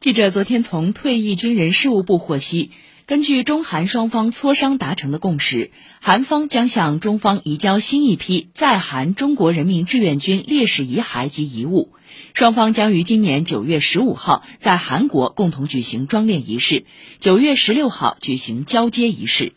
记者昨天从退役军人事务部获悉根据中韩双方磋商达成的共识韩方将向中方移交新一批在韩中国人民志愿军烈士遗骸及遗物。双方将于今年九月十五号在韩国共同举行装殓仪式九月十六号举行交接仪式。